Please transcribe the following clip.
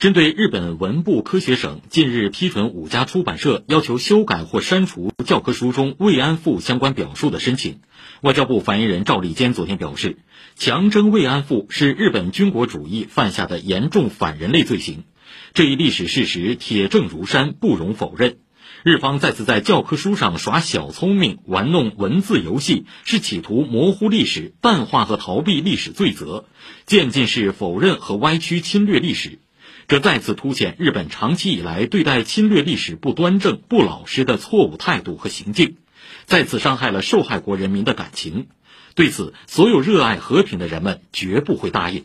针对日本文部科学省近日批准五家出版社要求修改或删除教科书中慰安妇相关表述的申请，外交部发言人赵立坚昨天表示，强征慰安妇是日本军国主义犯下的严重反人类罪行，这一历史事实铁证如山，不容否认。日方再次在教科书上耍小聪明，玩弄文字游戏，是企图模糊历史、淡化和逃避历史罪责，渐进式否认和歪曲侵略历史。这再次凸显日本长期以来对待侵略历史不端正、不老实的错误态度和行径，再次伤害了受害国人民的感情。对此，所有热爱和平的人们绝不会答应。